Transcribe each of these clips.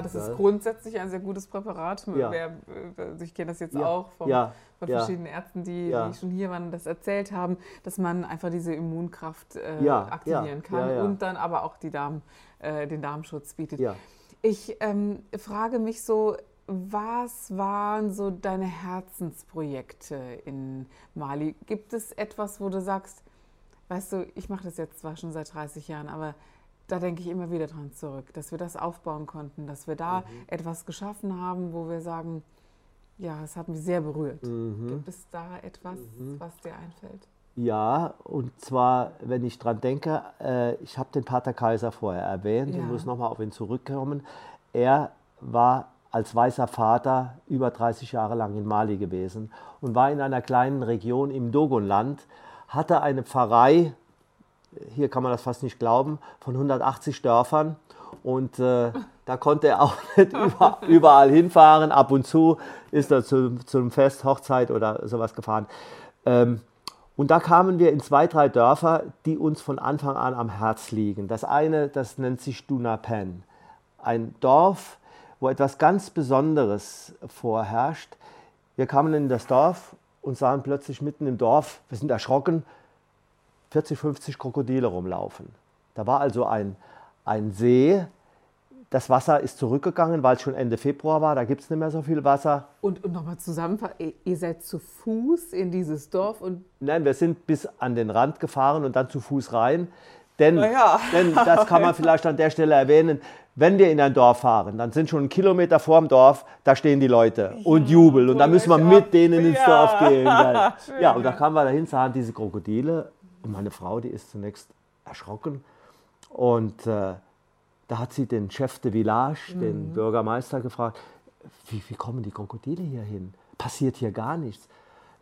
Ja, das ist grundsätzlich ein sehr gutes Präparat. Ja. Wer, also ich kenne das jetzt auch vom, von verschiedenen Ärzten, die, die schon hier waren das erzählt haben, dass man einfach diese Immunkraft äh, aktivieren kann und dann aber auch Darm, äh, den Darmschutz bietet. Ich ähm, frage mich so, was waren so deine Herzensprojekte in Mali? Gibt es etwas, wo du sagst, weißt du, ich mache das jetzt zwar schon seit 30 Jahren, aber da denke ich immer wieder dran zurück, dass wir das aufbauen konnten, dass wir da etwas geschaffen haben, wo wir sagen, ja, es hat mich sehr berührt. Gibt es da etwas, was dir einfällt? Ja, und zwar, wenn ich dran denke, äh, ich habe den Pater Kaiser vorher erwähnt Ja. und muss nochmal auf ihn zurückkommen. Er war als weißer Vater über 30 Jahre lang in Mali gewesen und war in einer kleinen Region im Dogonland, hatte eine Pfarrei, hier kann man das fast nicht glauben, von 180 Dörfern. Und äh, da konnte er auch nicht über, überall hinfahren. Ab und zu ist er zu, zu Fest, Hochzeit oder sowas gefahren. Ähm, und da kamen wir in zwei, drei Dörfer, die uns von Anfang an am Herz liegen. Das eine, das nennt sich Dunapen. Ein Dorf, wo etwas ganz Besonderes vorherrscht. Wir kamen in das Dorf und sahen plötzlich mitten im Dorf, wir sind erschrocken, 40, 50 Krokodile rumlaufen. Da war also ein, ein See. Das Wasser ist zurückgegangen, weil es schon Ende Februar war. Da gibt es nicht mehr so viel Wasser. Und, und nochmal zusammenfassen, ihr- seid zu Fuß in dieses Dorf und Nein, wir sind bis an den Rand gefahren und dann zu Fuß rein. Denn, ja. denn das kann man vielleicht an der Stelle erwähnen, wenn wir in ein Dorf fahren, dann sind schon einen Kilometer vorm Dorf, da stehen die Leute und jubeln. Und dann müssen wir mit denen ins Ja. Dorf gehen. Ja, ja und da ja. kamen wir dahin, sahen diese Krokodile. Und meine Frau, die ist zunächst erschrocken. Und äh, da hat sie den Chef de Village, Mhm. den Bürgermeister, gefragt, wie, wie kommen die Krokodile hier hin? Passiert hier gar nichts?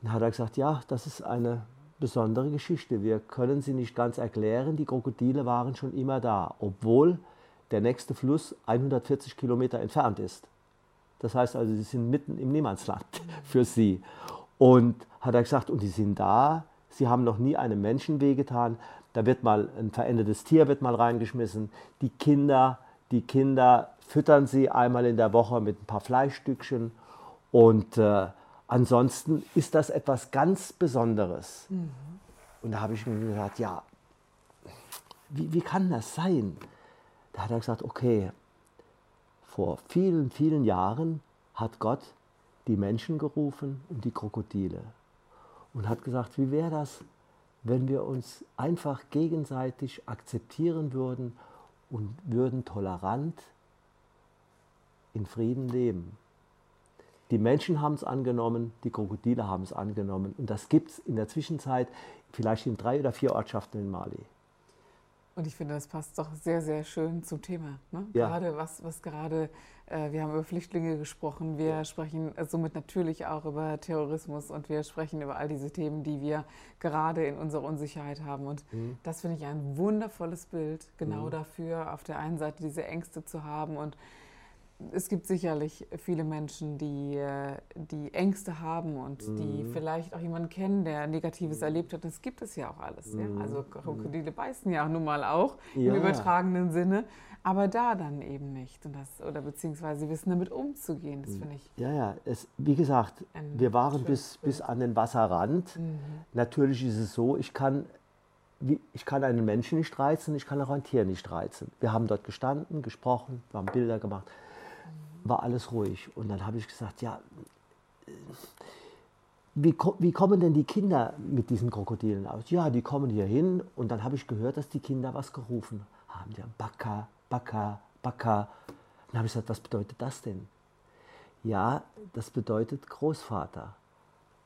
Dann hat er gesagt, ja, das ist eine besondere Geschichte. Wir können sie nicht ganz erklären. Die Krokodile waren schon immer da, obwohl der nächste Fluss 140 Kilometer entfernt ist. Das heißt also, sie sind mitten im Niemandsland für sie. Und hat er gesagt, und die sind da, sie haben noch nie einem Menschen wehgetan. Da wird mal ein verendetes Tier wird mal reingeschmissen. Die Kinder, die Kinder füttern sie einmal in der Woche mit ein paar Fleischstückchen. Und äh, ansonsten ist das etwas ganz Besonderes. Und da habe ich mir gedacht, ja, wie, wie kann das sein? Da hat er gesagt, okay, vor vielen, vielen Jahren hat Gott die Menschen gerufen und die Krokodile. Und hat gesagt, wie wäre das, wenn wir uns einfach gegenseitig akzeptieren würden und würden tolerant in Frieden leben. Die Menschen haben es angenommen, die Krokodile haben es angenommen. Und das gibt es in der Zwischenzeit vielleicht in drei oder vier Ortschaften in Mali. Und ich finde, das passt doch sehr, sehr schön zum Thema. Ne? Ja. Gerade was, was gerade, äh, wir haben über Flüchtlinge gesprochen, wir sprechen äh, somit natürlich auch über Terrorismus und wir sprechen über all diese Themen, die wir gerade in unserer Unsicherheit haben. Und Mhm. das finde ich ein wundervolles Bild, genau dafür, auf der einen Seite diese Ängste zu haben und es gibt sicherlich viele Menschen, die, äh, die Ängste haben und die Mhm. vielleicht auch jemanden kennen, der Negatives erlebt hat. Das gibt es ja auch alles. Ja? Also Krokodile beißen ja nun mal auch im Mhm. Ja. übertragenen Sinne, aber da dann eben nicht. Und das, oder beziehungsweise wissen damit umzugehen. Das finde ich. Ja, ja, es, wie gesagt, wir waren bis, Bild. bis an den Wasserrand. Natürlich ist es so, ich kann, ich kann einen Menschen nicht reizen, ich kann auch ein Tier nicht reizen. Wir haben dort gestanden, gesprochen, wir haben Bilder gemacht, war alles ruhig. Und dann habe ich gesagt, ja, äh, wie, wie kommen denn die Kinder mit diesen Krokodilen aus? Ja, die kommen hier hin und dann habe ich gehört, dass die Kinder was gerufen haben. Haben Baka, Baka, Baka. Dann habe ich gesagt, was bedeutet das denn? Ja, das bedeutet Großvater.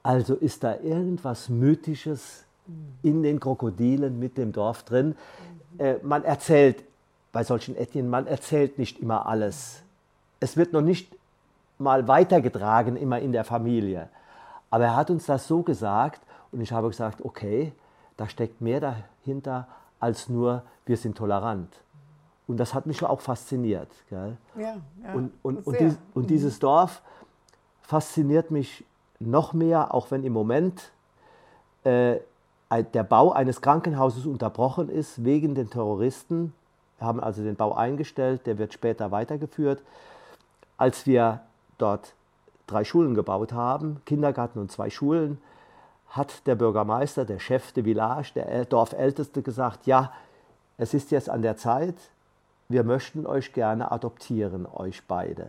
Also ist da irgendwas Mythisches in den Krokodilen mit dem Dorf drin. Äh, man erzählt bei solchen Ethnien, man erzählt nicht immer alles. Es wird noch nicht mal weitergetragen, immer in der Familie. Aber er hat uns das so gesagt und ich habe gesagt, okay, da steckt mehr dahinter als nur, wir sind tolerant. Und das hat mich auch fasziniert. Gell? Ja, ja, und, und, und, dies, und, dieses Dorf fasziniert mich noch mehr, auch wenn im Moment äh, der Bau eines Krankenhauses unterbrochen ist wegen den Terroristen. Wir haben also den Bau eingestellt, der wird später weitergeführt. Als wir dort drei Schulen gebaut haben, Kindergarten und zwei Schulen, hat der Bürgermeister, der Chef de Village, der Dorfälteste gesagt, ja, es ist jetzt an der Zeit, wir möchten euch gerne adoptieren, euch beide.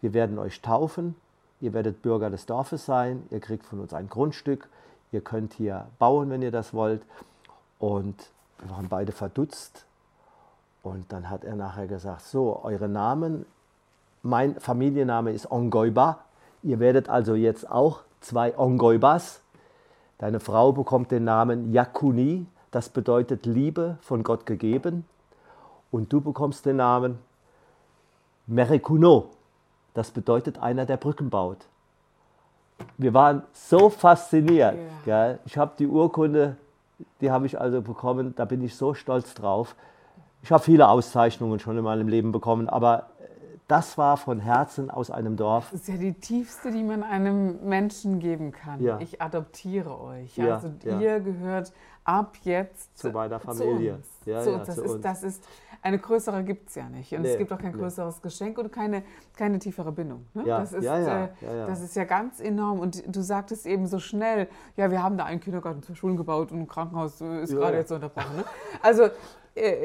Wir werden euch taufen, ihr werdet Bürger des Dorfes sein, ihr kriegt von uns ein Grundstück, ihr könnt hier bauen, wenn ihr das wollt. Und wir waren beide verdutzt. Und dann hat er nachher gesagt, so, eure Namen, mein Familienname ist Ongoiba, ihr werdet also jetzt auch zwei Ongoibas. Deine Frau bekommt den Namen Yakuni, das bedeutet Liebe von Gott gegeben. Und du bekommst den Namen Merekuno, das bedeutet einer, der Brücken baut. Wir waren so fasziniert. Yeah. Ich habe die Urkunde, die habe ich also bekommen, da bin ich so stolz drauf. Ich habe viele Auszeichnungen schon in meinem Leben bekommen, aber das war von Herzen aus einem Dorf. Das ist ja die tiefste, die man einem Menschen geben kann. Ja. Ich adoptiere euch. Ja, also ja. ihr gehört ab jetzt zu meiner Familie. Zu uns. Zu uns. Das, ist, das, ist, eine größere gibt es ja nicht. Und nee, es gibt auch kein größeres nee. Geschenk und keine, keine tiefere Bindung. Ne? Ja, das, ist, äh, das ist ja ganz enorm. Und du sagtest eben so schnell, ja, wir haben da einen Kindergarten, zwei Schulen gebaut und ein Krankenhaus ist gerade jetzt unterbrochen. Ne? Also äh,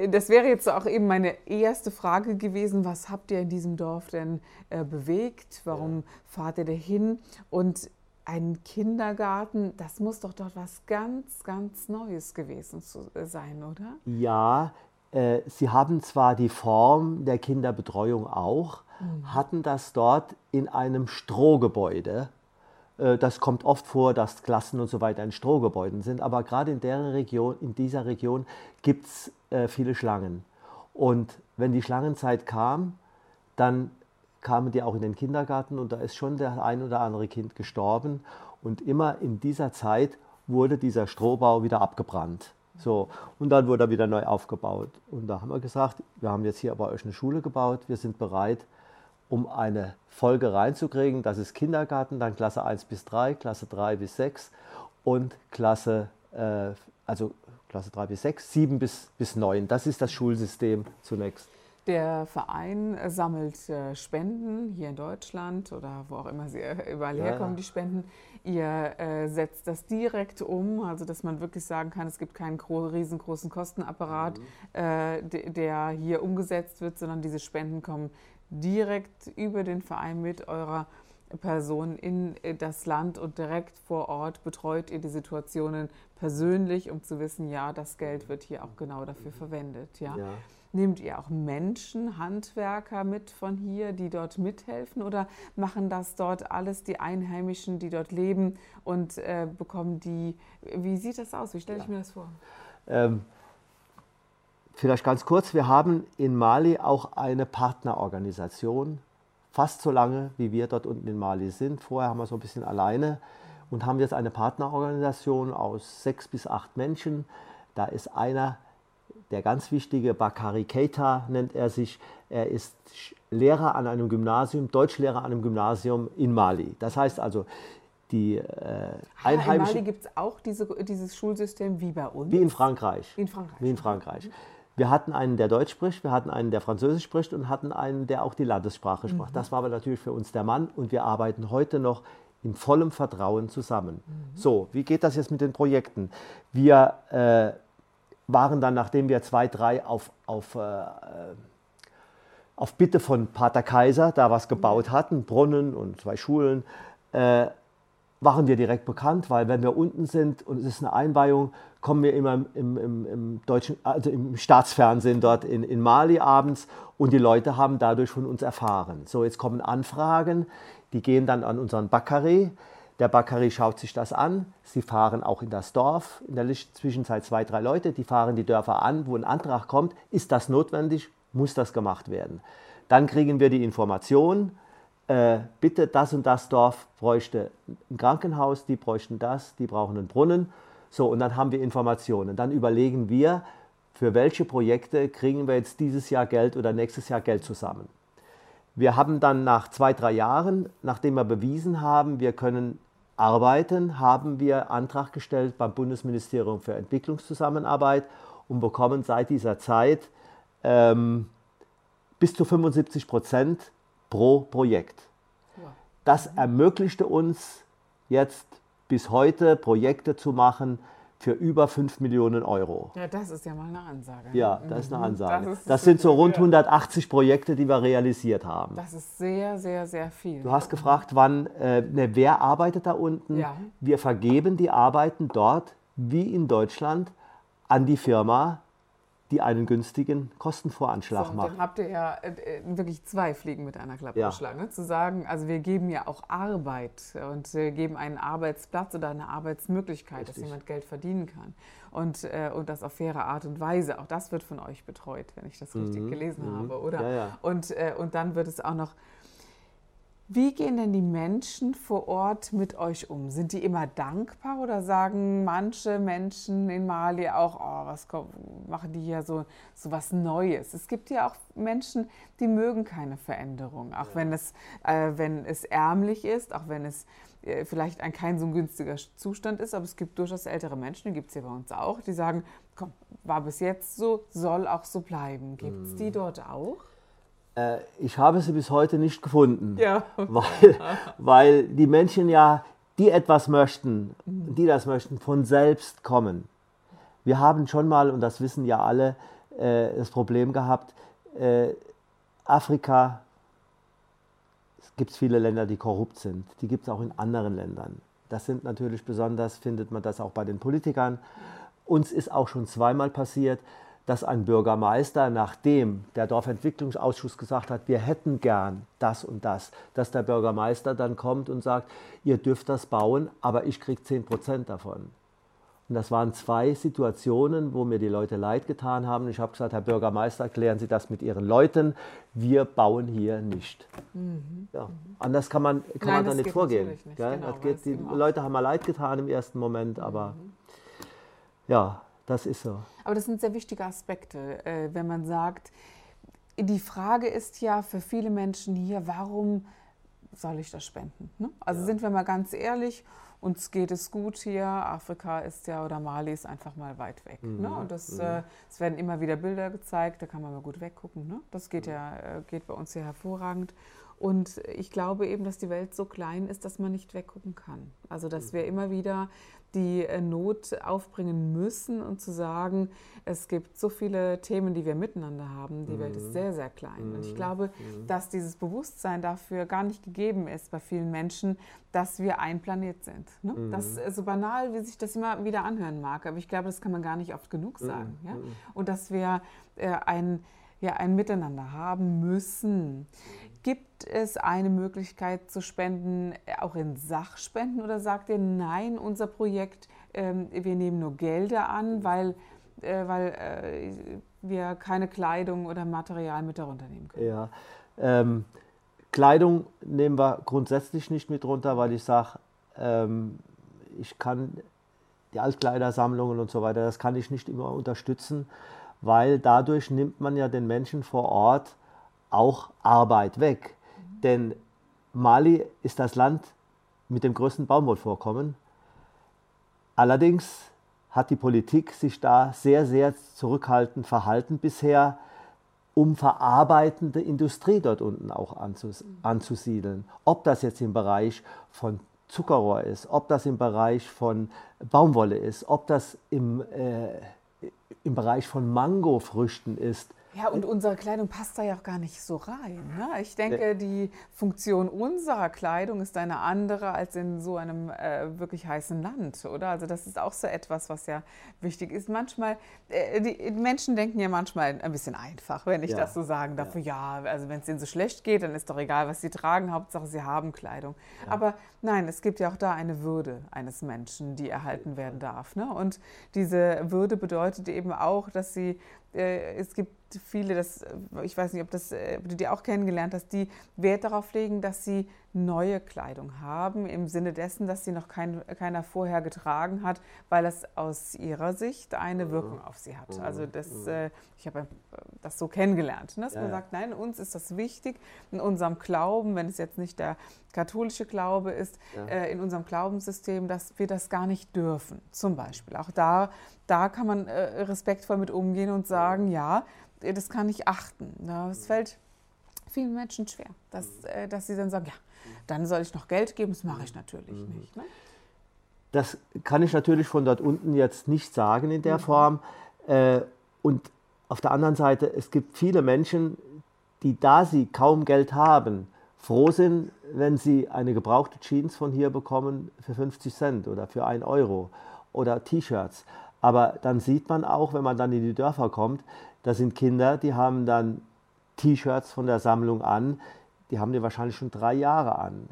das wäre jetzt auch eben meine erste Frage gewesen. Was habt ihr in diesem Dorf denn äh, bewegt? Warum ja. fahrt ihr da hin? Und ein Kindergarten, das muss doch dort was ganz, ganz Neues gewesen zu, äh, sein, oder? Ja, äh, sie haben zwar die Form der Kinderbetreuung auch, mhm. hatten das dort in einem Strohgebäude äh, das kommt oft vor, dass Klassen und so weiter in Strohgebäuden sind, aber gerade in, der Region, in dieser Region gibt es äh, viele Schlangen. Und wenn die Schlangenzeit kam, dann kamen die auch in den Kindergarten und da ist schon der ein oder andere Kind gestorben. Und immer in dieser Zeit wurde dieser Strohbau wieder abgebrannt. So, und dann wurde er wieder neu aufgebaut. Und da haben wir gesagt, wir haben jetzt hier bei euch eine Schule gebaut, wir sind bereit, um eine Folge reinzukriegen. Das ist Kindergarten, dann Klasse 1 bis 3, Klasse 3 bis 6 und Klasse, äh, also Klasse 3 bis 6, 7 bis, bis 9. Das ist das Schulsystem zunächst. Der Verein sammelt äh, Spenden hier in Deutschland oder wo auch immer sie äh, überall ja. herkommen, die Spenden. Ihr äh, setzt das direkt um, also dass man wirklich sagen kann, es gibt keinen riesengroßen Kostenapparat, mhm. äh, der hier umgesetzt wird, sondern diese Spenden kommen direkt über den Verein mit eurer Person in äh, das Land und direkt vor Ort betreut ihr die Situationen persönlich, um zu wissen, ja, das Geld wird hier auch genau dafür verwendet. Ja. ja. Nehmt ihr auch Menschen, Handwerker mit von hier, die dort mithelfen oder machen das dort alles die Einheimischen, die dort leben und äh, bekommen die, wie sieht das aus? Wie stelle ich ja. mir das vor? Ähm, Vielleicht ganz kurz, wir haben in Mali auch eine Partnerorganisation, fast so lange, wie wir dort unten in Mali sind. Vorher haben wir so ein bisschen alleine und haben jetzt eine Partnerorganisation aus sechs bis acht Menschen. Da ist einer, der ganz wichtige, Bakari Keita nennt er sich. Er ist Lehrer an einem Gymnasium, Deutschlehrer an einem Gymnasium in Mali. Das heißt also, die äh, Einheimischen. In Mali gibt es auch diese, dieses Schulsystem wie bei uns? Wie in Frankreich. Wie in Frankreich. Wie in Frankreich. Wir hatten einen, der Deutsch spricht, wir hatten einen, der Französisch spricht und hatten einen, der auch die Landessprache mhm. sprach. Das war aber natürlich für uns der Mann und wir arbeiten heute noch in vollem Vertrauen zusammen. Mhm. So, wie geht das jetzt mit den Projekten? Wir äh, waren dann, nachdem wir zwei, drei auf, auf, äh, auf Bitte von Pater Kaiser da was gebaut hatten, Brunnen und zwei Schulen, äh, waren wir direkt bekannt, weil wenn wir unten sind und es ist eine Einweihung, kommen wir immer im, im, im, deutschen, also im Staatsfernsehen dort in, in Mali abends und die Leute haben dadurch von uns erfahren. So, jetzt kommen Anfragen, die gehen dann an unseren Bakari. Der Bakari schaut sich das an. Sie fahren auch in das Dorf, in der Zwischenzeit zwei, drei Leute, die fahren die Dörfer an, wo ein Antrag kommt, ist das notwendig, muss das gemacht werden. Dann kriegen wir die Information, äh, bitte das und das Dorf bräuchte ein Krankenhaus, die bräuchten das, die brauchen einen Brunnen. So, und dann haben wir Informationen. Dann überlegen wir, für welche Projekte kriegen wir jetzt dieses Jahr Geld oder nächstes Jahr Geld zusammen. Wir haben dann nach zwei, drei Jahren, nachdem wir bewiesen haben, wir können arbeiten, haben wir Antrag gestellt beim Bundesministerium für Entwicklungszusammenarbeit und bekommen seit dieser Zeit ähm, bis zu 75 Prozent pro Projekt. Das ermöglichte uns jetzt bis heute Projekte zu machen, für über 5 Millionen Euro. Ja, das ist ja mal eine Ansage. Ja, das ist eine mhm. Ansage. Das, das sind so rund 180 Projekte, die wir realisiert haben. Das ist sehr, sehr, sehr viel. Du hast gefragt, wann, äh, ne, wer arbeitet da unten? Ja. Wir vergeben die Arbeiten dort, wie in Deutschland, an die Firma, die einen günstigen Kostenvoranschlag so, macht. Dann habt ihr ja äh, äh, wirklich zwei Fliegen mit einer Klappe ja. geschlagen. Ne? Zu sagen, also wir geben ja auch Arbeit und wir geben einen Arbeitsplatz oder eine Arbeitsmöglichkeit, Richtig. dass jemand Geld verdienen kann. Und, äh, und das auf faire Art und Weise. Auch das wird von euch betreut, wenn ich das richtig mhm. gelesen mhm. habe, oder? Ja, ja. Und, äh, und dann wird es auch noch wie gehen denn die Menschen vor Ort mit euch um? Sind die immer dankbar oder sagen manche Menschen in Mali auch, oh, was machen die hier so, so was Neues? Es gibt ja auch Menschen, die mögen keine Veränderung, auch ja. wenn, es, äh, wenn es ärmlich ist, auch wenn es äh, vielleicht ein kein so günstiger Zustand ist, aber es gibt durchaus ältere Menschen, die gibt es hier bei uns auch, die sagen, komm, war bis jetzt so, soll auch so bleiben. Gibt es die mhm. dort auch? Äh, ich habe sie bis heute nicht gefunden, ja. weil, weil die Menschen ja, die etwas möchten, die das möchten, von selbst kommen. Wir haben schon mal, und das wissen ja alle, äh, das Problem gehabt, äh, Afrika, es gibt viele Länder, die korrupt sind. Die gibt es auch in anderen Ländern. Das sind natürlich besonders, findet man das auch bei den Politikern. Uns ist auch schon zweimal passiert, dass ein Bürgermeister, nachdem der Dorfentwicklungsausschuss gesagt hat, wir hätten gern das und das, dass der Bürgermeister dann kommt und sagt, ihr dürft das bauen, aber ich kriege 10 Prozent davon. Und das waren zwei Situationen, wo mir die Leute leid getan haben. Ich habe gesagt, Herr Bürgermeister, klären Sie das mit Ihren Leuten. Wir bauen hier nicht. Mhm. Ja. Anders kann man, kann Nein, man da nicht vorgehen. Nicht, genau, geht, die Leute haben mal leid getan im ersten Moment, aber mhm. ja, das ist so. Aber das sind sehr wichtige Aspekte, äh, wenn man sagt, die Frage ist ja für viele Menschen hier, warum soll ich das spenden? Ne? Also ja. sind wir mal ganz ehrlich, uns geht es gut hier, Afrika ist ja oder Mali ist einfach mal weit weg. Ne? Mhm. Ne? Und das, mhm. äh, es werden immer wieder Bilder gezeigt, da kann man mal gut weggucken. Ne? Das geht ja äh, geht bei uns hier hervorragend. Und ich glaube eben, dass die Welt so klein ist, dass man nicht weggucken kann. Also dass wir mhm. immer wieder die äh, Not aufbringen müssen und zu sagen, es gibt so viele Themen, die wir miteinander haben. Die mhm. Welt ist mhm. sehr, sehr klein. Mhm. Und ich mhm. glaube, mhm. dass dieses Bewusstsein dafür gar nicht gegeben ist bei vielen Menschen, dass wir ein Planet sind. Ne? Das ist so banal, wie sich das immer wieder anhören mag. Aber ich glaube, das kann man gar nicht oft genug sagen. Ja? Und dass wir äh, ein, ja, ein Miteinander haben müssen. Gibt es eine Möglichkeit zu spenden, äh, auch in Sachspenden, oder sagt ihr, nein, unser Projekt, ähm, wir nehmen nur Gelder an, weil, äh, weil äh, wir keine Kleidung oder Material mit darunter nehmen können? Ja, ähm, Kleidung nehmen wir grundsätzlich nicht mit runter, weil ich sage, ähm, ich kann die Altkleidersammlungen und so weiter, das kann ich nicht immer unterstützen, weil dadurch nimmt man ja den Menschen vor Ort auch Arbeit weg. Mhm. Denn Mali ist das Land mit dem größten Baumwollvorkommen. Allerdings hat die Politik sich da sehr, sehr zurückhaltend verhalten bisher, um verarbeitende Industrie dort unten auch anzus mhm. anzusiedeln. Ob das jetzt im Bereich von Zuckerrohr ist, ob das im Bereich von Baumwolle ist, ob das im, äh, im Bereich von Mangofrüchten ist. Ja, und unsere Kleidung passt da ja auch gar nicht so rein. Ne? Ich denke, die Funktion unserer Kleidung ist eine andere als in so einem äh, wirklich heißen Land, oder? Also das ist auch so etwas, was ja wichtig ist. Manchmal, äh, die Menschen denken ja manchmal ein bisschen einfach, wenn ich ja. das so sagen darf. Ja, ja also wenn es ihnen so schlecht geht, dann ist doch egal, was sie tragen, Hauptsache sie haben Kleidung. Ja. Aber nein, es gibt ja auch da eine Würde eines Menschen, die erhalten werden darf. Ne? Und diese Würde bedeutet eben auch, dass sie, äh, es gibt viele, das, ich weiß nicht, ob, das, ob du die auch kennengelernt hast, die Wert darauf legen, dass sie neue Kleidung haben, im Sinne dessen, dass sie noch kein, keiner vorher getragen hat, weil es aus ihrer Sicht eine mhm. Wirkung auf sie hat. Also das, mhm. äh, ich habe das so kennengelernt, ne? dass ja, man sagt, nein, uns ist das wichtig, in unserem Glauben, wenn es jetzt nicht der katholische Glaube ist, ja. äh, in unserem Glaubenssystem, dass wir das gar nicht dürfen, zum Beispiel. Auch da, da kann man äh, respektvoll mit umgehen und sagen, ja, das kann ich achten. Das fällt vielen Menschen schwer, dass, äh, dass sie dann sagen, ja, dann soll ich noch Geld geben, das mache ich natürlich mhm. nicht. Ne? Das kann ich natürlich von dort unten jetzt nicht sagen in der mhm. Form. Äh, und auf der anderen Seite, es gibt viele Menschen, die, da sie kaum Geld haben, froh sind, wenn sie eine gebrauchte Jeans von hier bekommen für 50 Cent oder für 1 Euro oder T-Shirts. Aber dann sieht man auch, wenn man dann in die Dörfer kommt, da sind Kinder, die haben dann T-Shirts von der Sammlung an, die haben die wahrscheinlich schon drei Jahre an.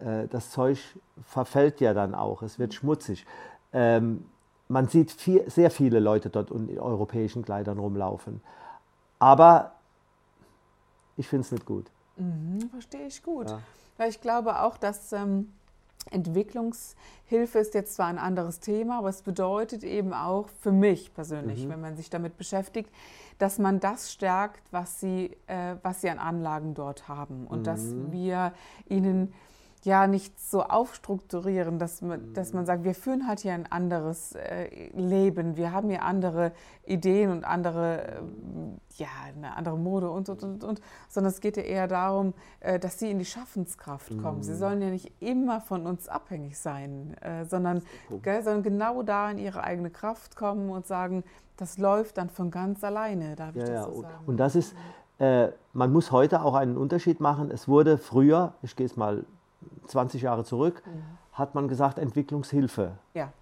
Äh, das Zeug verfällt ja dann auch, es wird schmutzig. Ähm, man sieht viel, sehr viele Leute dort in europäischen Kleidern rumlaufen. Aber ich finde es nicht gut. Mhm, verstehe ich gut. Ja. Weil ich glaube auch, dass ähm, Entwicklungshilfe ist jetzt zwar ein anderes Thema, aber es bedeutet eben auch für mich persönlich, mhm. wenn man sich damit beschäftigt, dass man das stärkt, was sie, äh, was sie an Anlagen dort haben und mhm. dass wir ihnen ja nicht so aufstrukturieren, dass man, dass man sagt, wir führen halt hier ein anderes äh, Leben, wir haben hier andere Ideen und andere, äh, ja, eine andere Mode und, und, und, und, sondern es geht ja eher darum, äh, dass sie in die Schaffenskraft kommen. Mhm. Sie sollen ja nicht immer von uns abhängig sein, äh, sondern, gell, sondern genau da in ihre eigene Kraft kommen und sagen, das läuft dann von ganz alleine, darf ich ja, das so sagen. Und das ist, äh, man muss heute auch einen Unterschied machen. Es wurde früher, ich gehe es mal 20 Jahre zurück, mhm. hat man gesagt Entwicklungshilfe. Ja.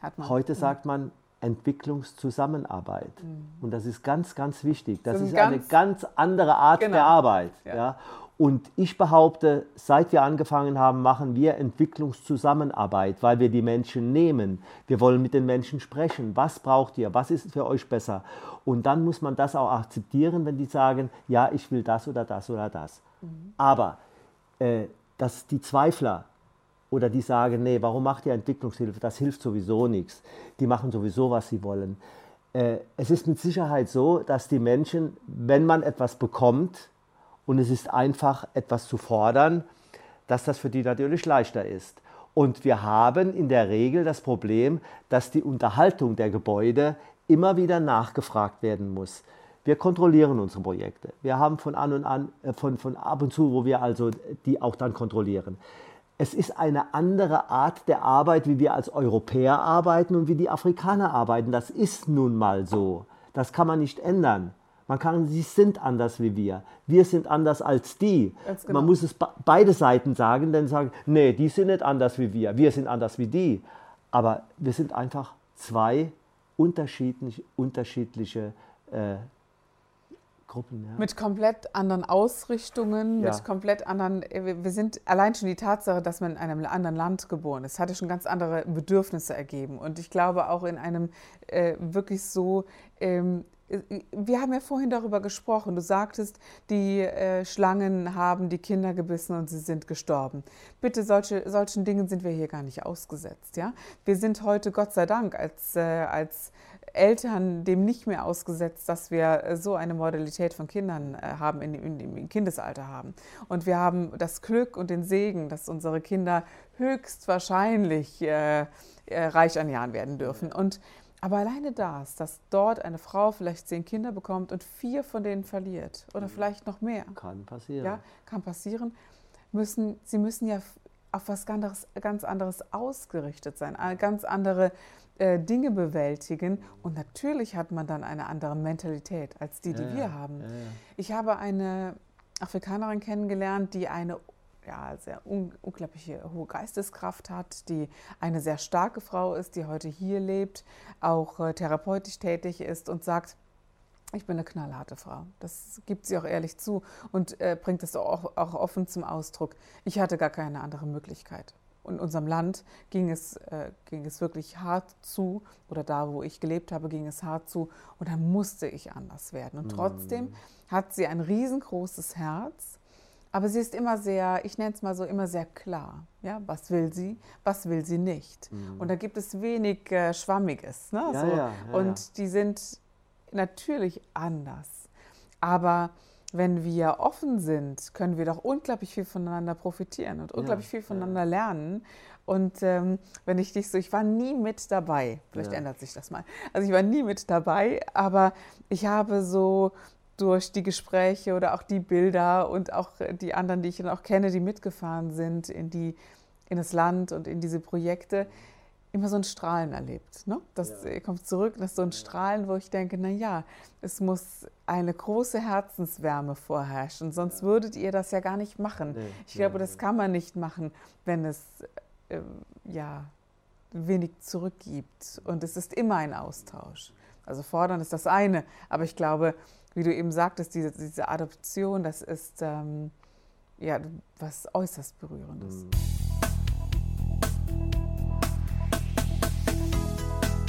Hat man. Heute mhm. sagt man Entwicklungszusammenarbeit. Mhm. Und das ist ganz, ganz wichtig. Das so ist ganz eine ganz andere Art genau. der Arbeit. Ja. ja. Und ich behaupte, seit wir angefangen haben, machen wir Entwicklungszusammenarbeit, weil wir die Menschen nehmen. Wir wollen mit den Menschen sprechen. Was braucht ihr? Was ist für euch besser? Und dann muss man das auch akzeptieren, wenn die sagen, ja, ich will das oder das oder das. Mhm. Aber äh, dass die Zweifler oder die sagen, nee, warum macht ihr Entwicklungshilfe? Das hilft sowieso nichts. Die machen sowieso, was sie wollen. Äh, es ist mit Sicherheit so, dass die Menschen, wenn man etwas bekommt und es ist einfach etwas zu fordern, dass das für die natürlich leichter ist. Und wir haben in der Regel das Problem, dass die Unterhaltung der Gebäude immer wieder nachgefragt werden muss. Wir kontrollieren unsere Projekte. Wir haben von an und an, äh, von, von ab und zu, wo wir also die auch dann kontrollieren. Es ist eine andere Art der Arbeit, wie wir als Europäer arbeiten und wie die Afrikaner arbeiten. Das ist nun mal so. Das kann man nicht ändern. Man kann, sie sind anders wie wir. Wir sind anders als die. Genau. Man muss es beide Seiten sagen, denn sagen, nee, die sind nicht anders wie wir. Wir sind anders wie die. Aber wir sind einfach zwei unterschiedliche, unterschiedliche äh, Gruppen. Ja. Mit komplett anderen Ausrichtungen, ja. mit komplett anderen. Äh, wir sind allein schon die Tatsache, dass man in einem anderen Land geboren ist, hatte schon ganz andere Bedürfnisse ergeben. Und ich glaube auch in einem äh, wirklich so. Ähm, äh, wir haben ja vorhin darüber gesprochen. Du sagtest, die äh, Schlangen haben die Kinder gebissen und sie sind gestorben. Bitte, solche, solchen Dingen sind wir hier gar nicht ausgesetzt. Ja? Wir sind heute, Gott sei Dank, als, äh, als Eltern dem nicht mehr ausgesetzt, dass wir äh, so eine Modalität von Kindern äh, haben, in, im Kindesalter haben. Und wir haben das Glück und den Segen, dass unsere Kinder höchstwahrscheinlich äh, äh, reich an Jahren werden dürfen. Und aber alleine das, dass dort eine Frau vielleicht zehn Kinder bekommt und vier von denen verliert oder mhm. vielleicht noch mehr. Kann passieren. Ja, kann passieren. Müssen, sie müssen ja auf was ganz, ganz anderes ausgerichtet sein, eine ganz andere äh, Dinge bewältigen. Und natürlich hat man dann eine andere Mentalität als die, die ja, wir haben. Ja, ja. Ich habe eine Afrikanerin kennengelernt, die eine ja, sehr un unglaubliche hohe Geisteskraft hat, die eine sehr starke Frau ist, die heute hier lebt, auch äh, therapeutisch tätig ist und sagt, ich bin eine knallharte Frau. Das gibt sie auch ehrlich zu und äh, bringt es auch, auch offen zum Ausdruck. Ich hatte gar keine andere Möglichkeit. In unserem Land ging es, äh, ging es wirklich hart zu, oder da, wo ich gelebt habe, ging es hart zu. Und dann musste ich anders werden. Und trotzdem mm. hat sie ein riesengroßes Herz. Aber sie ist immer sehr, ich nenne es mal so, immer sehr klar. Ja, was will sie, was will sie nicht? Mm. Und da gibt es wenig äh, Schwammiges. Ne? Ja, so. ja, ja, und die sind natürlich anders. Aber wenn wir offen sind, können wir doch unglaublich viel voneinander profitieren und unglaublich ja, viel voneinander ja. lernen. Und ähm, wenn ich dich so, ich war nie mit dabei, vielleicht ja. ändert sich das mal. Also ich war nie mit dabei, aber ich habe so durch die Gespräche oder auch die Bilder und auch die anderen, die ich dann auch kenne, die mitgefahren sind in, die, in das Land und in diese Projekte, immer so ein Strahlen erlebt. Ne? Das ja. kommt zurück, das ist so ein Strahlen, wo ich denke, na ja, es muss eine große Herzenswärme vorherrschen, sonst ja. würdet ihr das ja gar nicht machen. Nee, ich glaube, nee, das kann man nicht machen, wenn es äh, ja wenig zurückgibt. Und es ist immer ein Austausch. Also fordern ist das eine, aber ich glaube, wie du eben sagtest, diese, diese Adoption, das ist ähm, ja was äußerst berührendes. Mhm.